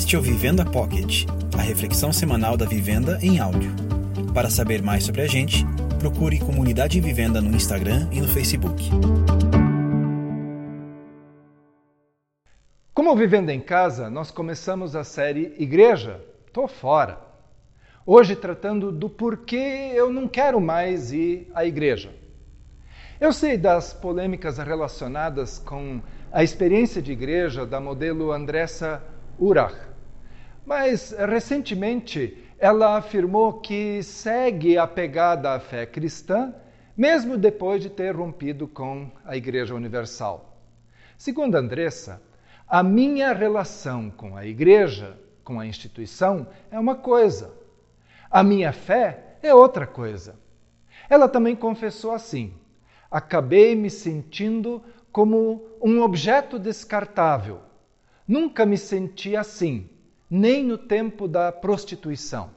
Este é o Vivenda Pocket, a reflexão semanal da vivenda em áudio. Para saber mais sobre a gente, procure Comunidade Vivenda no Instagram e no Facebook. Como Vivenda em Casa, nós começamos a série Igreja, tô fora. Hoje tratando do porquê eu não quero mais ir à igreja. Eu sei das polêmicas relacionadas com a experiência de igreja da modelo Andressa Urach, mas recentemente ela afirmou que segue apegada à fé cristã, mesmo depois de ter rompido com a Igreja Universal. Segundo Andressa, a minha relação com a igreja, com a instituição, é uma coisa. A minha fé é outra coisa. Ela também confessou assim: acabei me sentindo como um objeto descartável. Nunca me senti assim, nem no tempo da prostituição.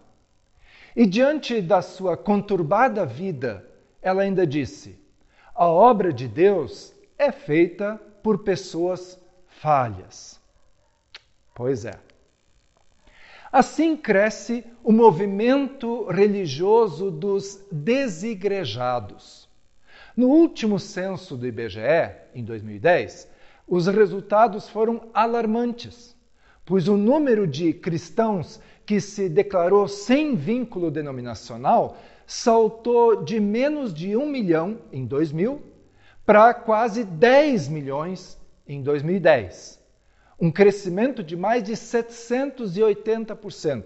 E diante da sua conturbada vida, ela ainda disse: a obra de Deus é feita por pessoas falhas. Pois é. Assim cresce o movimento religioso dos desigrejados. No último censo do IBGE, em 2010, os resultados foram alarmantes, pois o número de cristãos que se declarou sem vínculo denominacional saltou de menos de um milhão em 2000 para quase 10 milhões em 2010. Um crescimento de mais de 780%,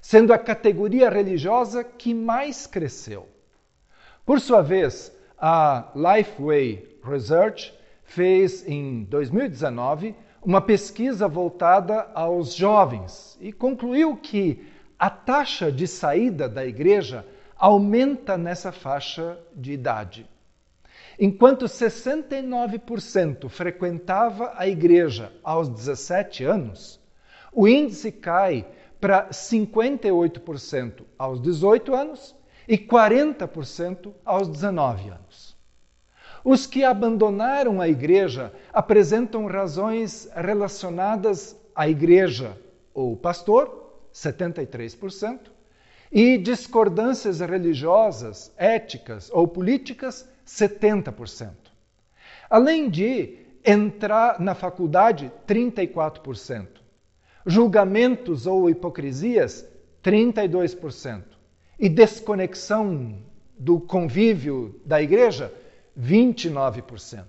sendo a categoria religiosa que mais cresceu. Por sua vez, a Lifeway Research fez em 2019 uma pesquisa voltada aos jovens e concluiu que a taxa de saída da igreja aumenta nessa faixa de idade. Enquanto 69% frequentava a igreja aos 17 anos, o índice cai para 58% aos 18 anos e 40% aos 19 anos. Os que abandonaram a igreja apresentam razões relacionadas à igreja ou pastor, 73%, e discordâncias religiosas, éticas ou políticas, 70%. Além de entrar na faculdade, 34%. Julgamentos ou hipocrisias, 32% e desconexão do convívio da igreja, 29%.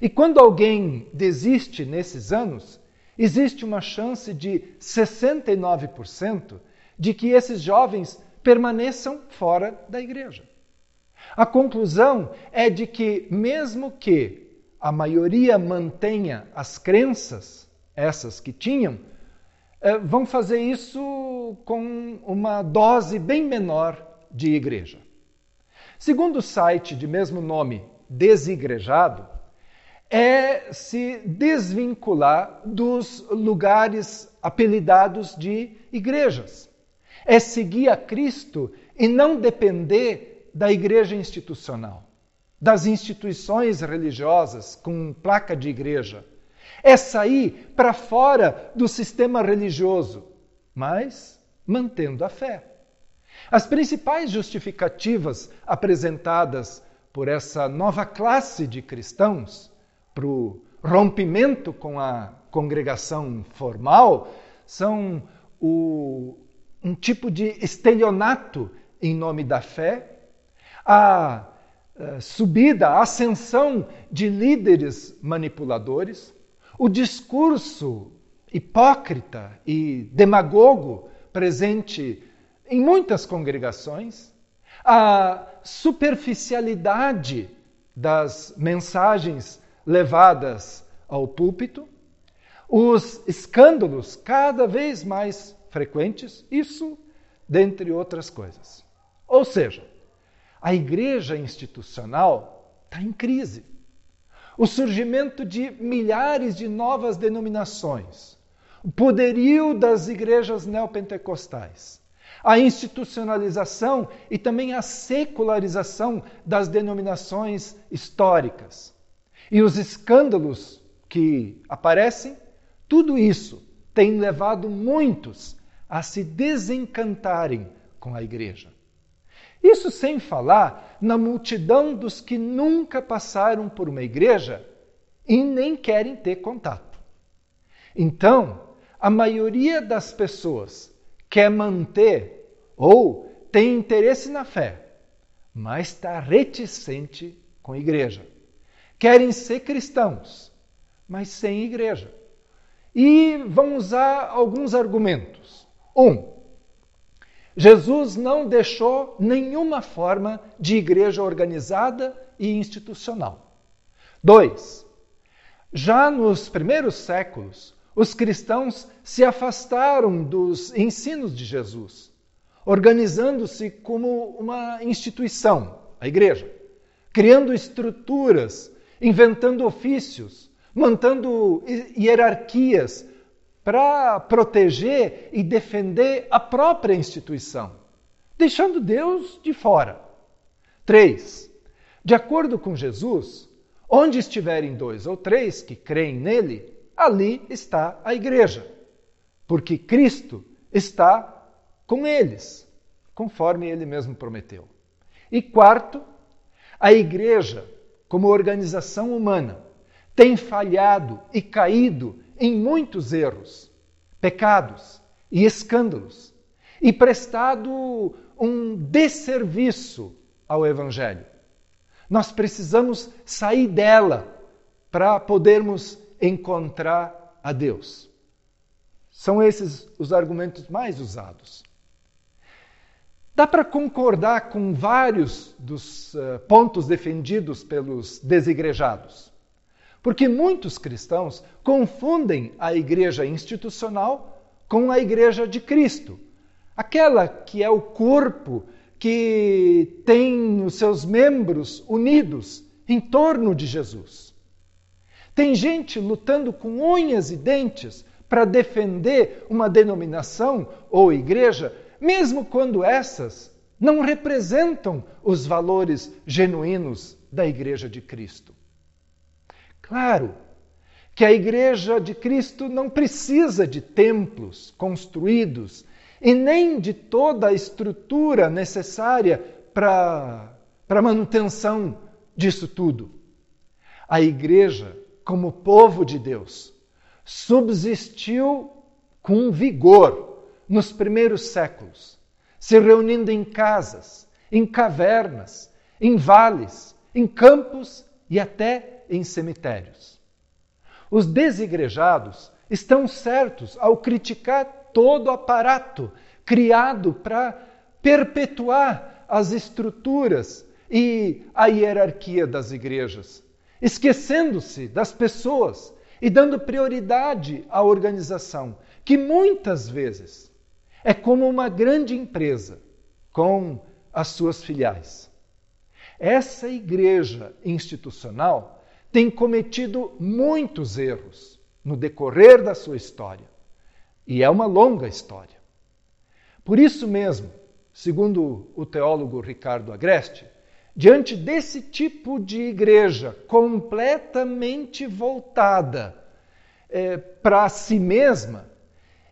E quando alguém desiste nesses anos, existe uma chance de 69% de que esses jovens permaneçam fora da igreja. A conclusão é de que, mesmo que a maioria mantenha as crenças, essas que tinham, eh, vão fazer isso com uma dose bem menor de igreja. Segundo o site de mesmo nome, Desigrejado, é se desvincular dos lugares apelidados de igrejas. É seguir a Cristo e não depender da igreja institucional, das instituições religiosas com placa de igreja é sair para fora do sistema religioso, mas mantendo a fé. As principais justificativas apresentadas por essa nova classe de cristãos para o rompimento com a congregação formal são o, um tipo de estelionato em nome da fé, a, a subida, a ascensão de líderes manipuladores, o discurso hipócrita e demagogo presente em muitas congregações, a superficialidade das mensagens levadas ao púlpito, os escândalos cada vez mais frequentes, isso dentre outras coisas. Ou seja, a igreja institucional está em crise o surgimento de milhares de novas denominações, o poderio das igrejas neopentecostais, a institucionalização e também a secularização das denominações históricas e os escândalos que aparecem, tudo isso tem levado muitos a se desencantarem com a igreja. Isso sem falar na multidão dos que nunca passaram por uma igreja e nem querem ter contato. Então, a maioria das pessoas quer manter ou tem interesse na fé, mas está reticente com a igreja. Querem ser cristãos, mas sem igreja. E vão usar alguns argumentos. Um, Jesus não deixou nenhuma forma de igreja organizada e institucional. Dois, já nos primeiros séculos, os cristãos se afastaram dos ensinos de Jesus, organizando-se como uma instituição, a igreja, criando estruturas, inventando ofícios, mantendo hierarquias para proteger e defender a própria instituição, deixando Deus de fora. Três, de acordo com Jesus, onde estiverem dois ou três que creem nele, ali está a igreja, porque Cristo está com eles, conforme ele mesmo prometeu. E quarto, a igreja, como organização humana, tem falhado e caído em muitos erros, pecados e escândalos e prestado um desserviço ao Evangelho. Nós precisamos sair dela para podermos encontrar a Deus. São esses os argumentos mais usados. Dá para concordar com vários dos uh, pontos defendidos pelos desigrejados. Porque muitos cristãos confundem a igreja institucional com a igreja de Cristo, aquela que é o corpo que tem os seus membros unidos em torno de Jesus. Tem gente lutando com unhas e dentes para defender uma denominação ou igreja, mesmo quando essas não representam os valores genuínos da igreja de Cristo. Claro que a Igreja de Cristo não precisa de templos construídos e nem de toda a estrutura necessária para a manutenção disso tudo. A Igreja, como povo de Deus, subsistiu com vigor nos primeiros séculos, se reunindo em casas, em cavernas, em vales, em campos e até em cemitérios. Os desigrejados estão certos ao criticar todo aparato criado para perpetuar as estruturas e a hierarquia das igrejas, esquecendo-se das pessoas e dando prioridade à organização, que muitas vezes é como uma grande empresa com as suas filiais. Essa igreja institucional tem cometido muitos erros no decorrer da sua história. E é uma longa história. Por isso mesmo, segundo o teólogo Ricardo Agreste, diante desse tipo de igreja completamente voltada é, para si mesma,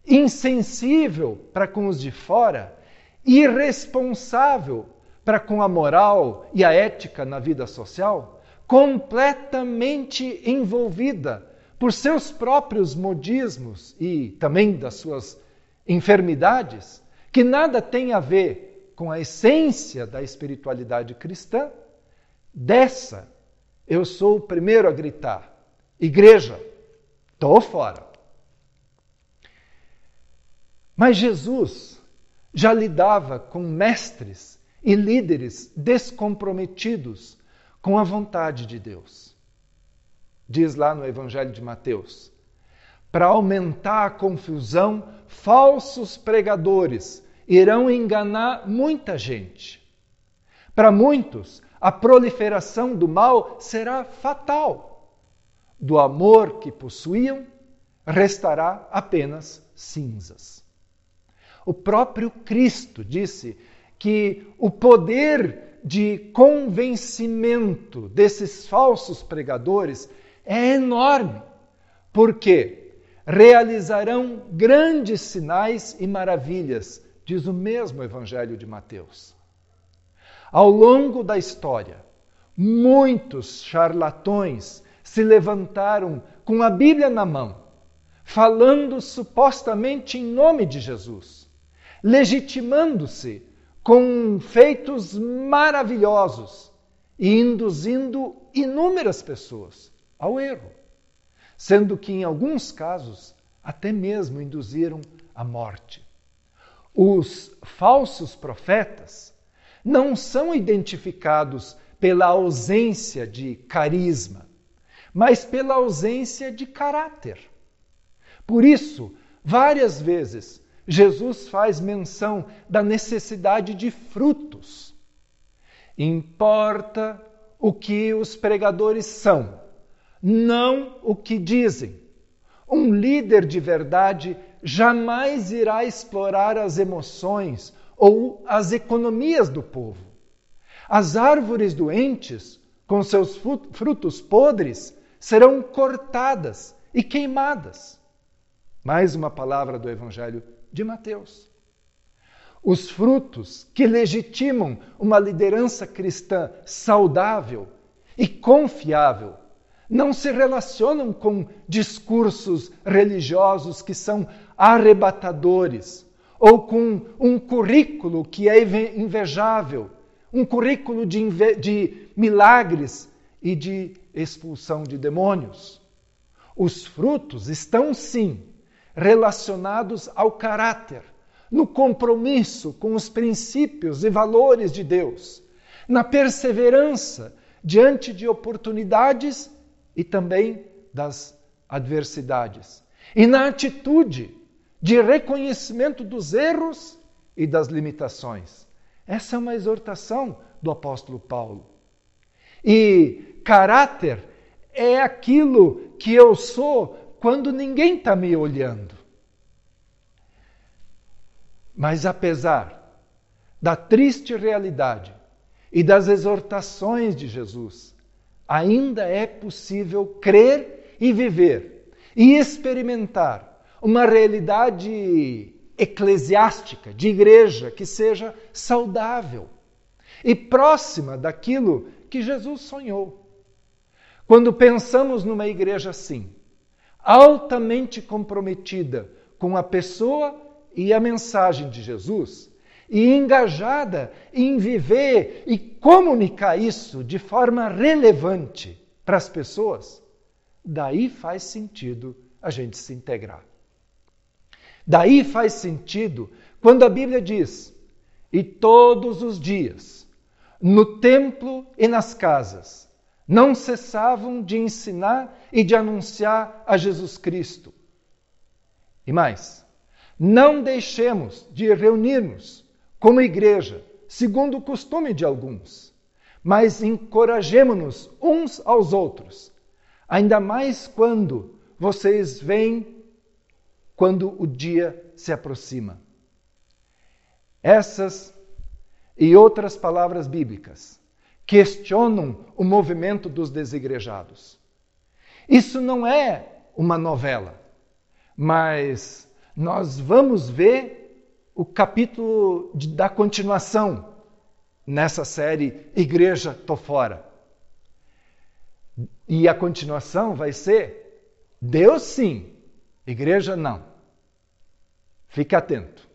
insensível para com os de fora, irresponsável para com a moral e a ética na vida social, completamente envolvida por seus próprios modismos e também das suas enfermidades, que nada tem a ver com a essência da espiritualidade cristã, dessa eu sou o primeiro a gritar: Igreja, estou fora. Mas Jesus já lidava com mestres e líderes descomprometidos com a vontade de Deus. Diz lá no Evangelho de Mateus: para aumentar a confusão, falsos pregadores irão enganar muita gente. Para muitos, a proliferação do mal será fatal. Do amor que possuíam, restará apenas cinzas. O próprio Cristo disse que o poder de convencimento desses falsos pregadores é enorme, porque realizarão grandes sinais e maravilhas, diz o mesmo Evangelho de Mateus. Ao longo da história, muitos charlatões se levantaram com a Bíblia na mão, falando supostamente em nome de Jesus, legitimando-se com feitos maravilhosos e induzindo inúmeras pessoas ao erro sendo que em alguns casos até mesmo induziram a morte. Os falsos profetas não são identificados pela ausência de carisma, mas pela ausência de caráter. Por isso, várias vezes, Jesus faz menção da necessidade de frutos. Importa o que os pregadores são, não o que dizem. Um líder de verdade jamais irá explorar as emoções ou as economias do povo. As árvores doentes, com seus frutos podres, serão cortadas e queimadas. Mais uma palavra do Evangelho de Mateus. Os frutos que legitimam uma liderança cristã saudável e confiável não se relacionam com discursos religiosos que são arrebatadores ou com um currículo que é invejável, um currículo de, de milagres e de expulsão de demônios. Os frutos estão sim relacionados ao caráter, no compromisso com os princípios e valores de Deus, na perseverança diante de oportunidades e também das adversidades. E na atitude de reconhecimento dos erros e das limitações. Essa é uma exortação do apóstolo Paulo. E caráter é aquilo que eu sou quando ninguém está me olhando. Mas apesar da triste realidade e das exortações de Jesus, ainda é possível crer e viver e experimentar uma realidade eclesiástica, de igreja, que seja saudável e próxima daquilo que Jesus sonhou. Quando pensamos numa igreja assim, altamente comprometida com a pessoa e a mensagem de Jesus, e engajada em viver e comunicar isso de forma relevante para as pessoas, daí faz sentido a gente se integrar. Daí faz sentido quando a Bíblia diz: e todos os dias, no templo e nas casas, não cessavam de ensinar e de anunciar a Jesus Cristo. E mais, não deixemos de reunir-nos como igreja, segundo o costume de alguns, mas encorajemo-nos uns aos outros, ainda mais quando vocês veem quando o dia se aproxima. Essas e outras palavras bíblicas questionam o movimento dos desigrejados. Isso não é uma novela, mas nós vamos ver o capítulo de, da continuação nessa série Igreja Tô Fora. E a continuação vai ser Deus sim, igreja não. Fique atento.